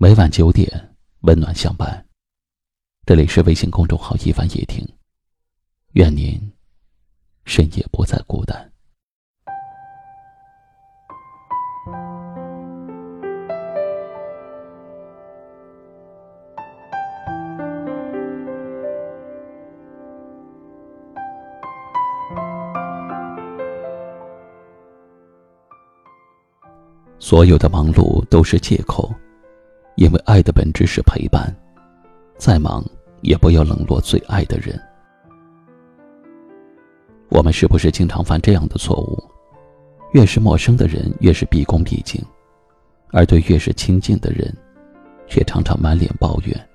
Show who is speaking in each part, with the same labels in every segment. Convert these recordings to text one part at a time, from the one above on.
Speaker 1: 每晚九点，温暖相伴。这里是微信公众号“一凡夜听”，愿您深夜不再孤单。所有的忙碌都是借口。因为爱的本质是陪伴，再忙也不要冷落最爱的人。我们是不是经常犯这样的错误？越是陌生的人，越是毕恭毕敬；而对越是亲近的人，却常常满脸抱怨。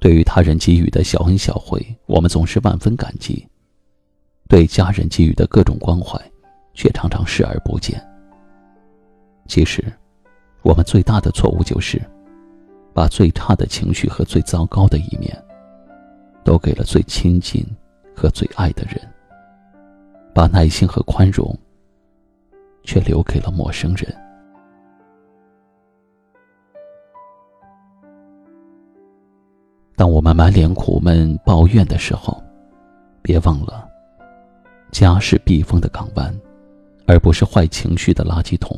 Speaker 1: 对于他人给予的小恩小惠，我们总是万分感激；对家人给予的各种关怀，却常常视而不见。其实。我们最大的错误就是，把最差的情绪和最糟糕的一面，都给了最亲近和最爱的人，把耐心和宽容，却留给了陌生人。当我们满脸苦闷抱怨的时候，别忘了，家是避风的港湾，而不是坏情绪的垃圾桶。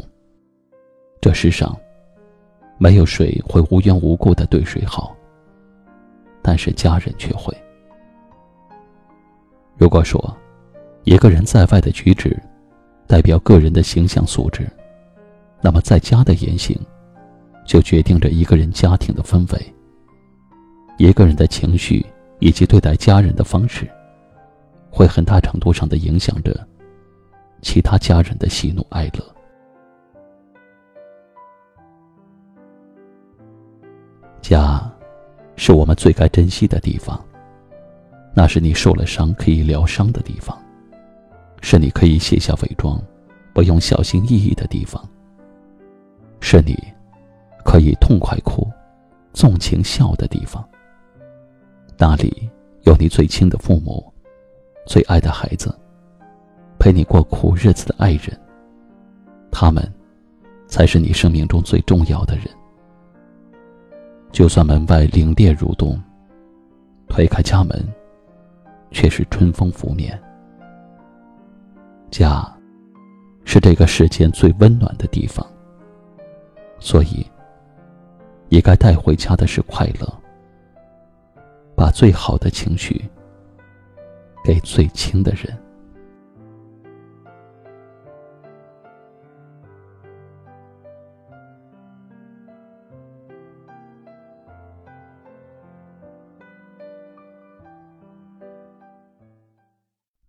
Speaker 1: 这世上，没有谁会无缘无故的对谁好，但是家人却会。如果说，一个人在外的举止，代表个人的形象素质，那么在家的言行，就决定着一个人家庭的氛围。一个人的情绪以及对待家人的方式，会很大程度上的影响着其他家人的喜怒哀乐。家，是我们最该珍惜的地方。那是你受了伤可以疗伤的地方，是你可以卸下伪装，不用小心翼翼的地方。是你，可以痛快哭，纵情笑的地方。那里有你最亲的父母，最爱的孩子，陪你过苦日子的爱人。他们，才是你生命中最重要的人。就算门外凛冽如冬，推开家门，却是春风拂面。家，是这个世间最温暖的地方，所以，也该带回家的是快乐。把最好的情绪，给最亲的人。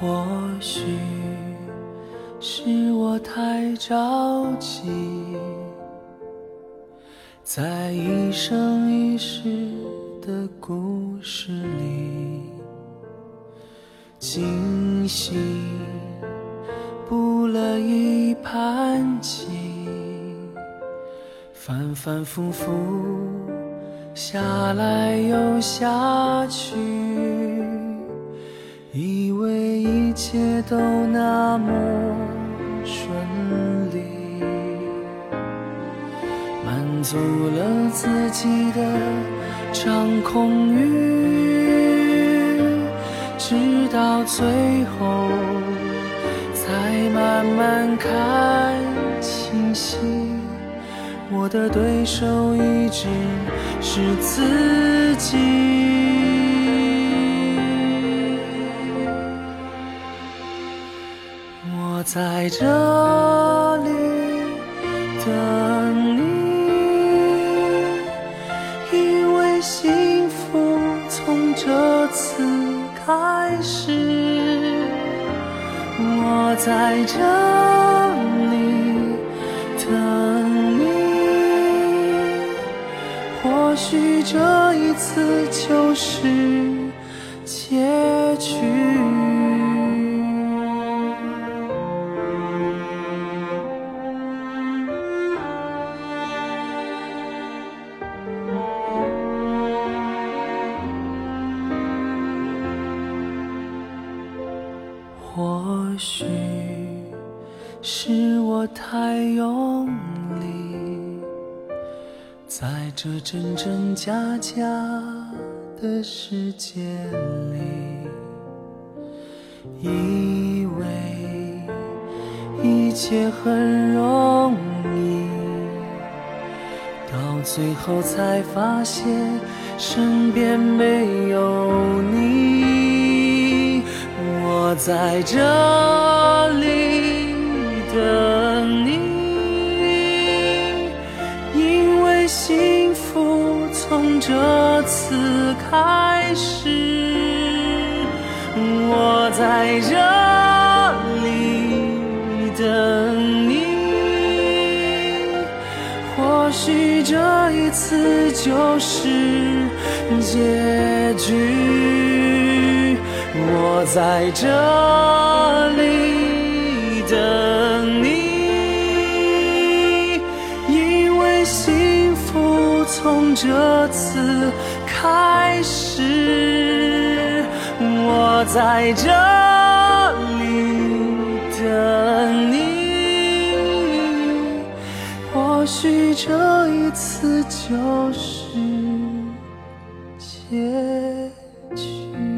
Speaker 2: 或许是我太着急，在一生一世的故事里，精心布了一盘棋，反反复复下来又下去。以为一切都那么顺利，满足了自己的掌控欲，直到最后才慢慢看清晰，我的对手一直是自己。在这里等你，因为幸福从这次开始。我在这里等你，或许这一次就是结局。太用力，在这真真假假的世界里，以为一切很容易，到最后才发现身边没有你。我在这这次开始。我在这里等你，或许这一次就是结局。我在这里等你，从这次开始。我在这里等你，或许这一次就是结局。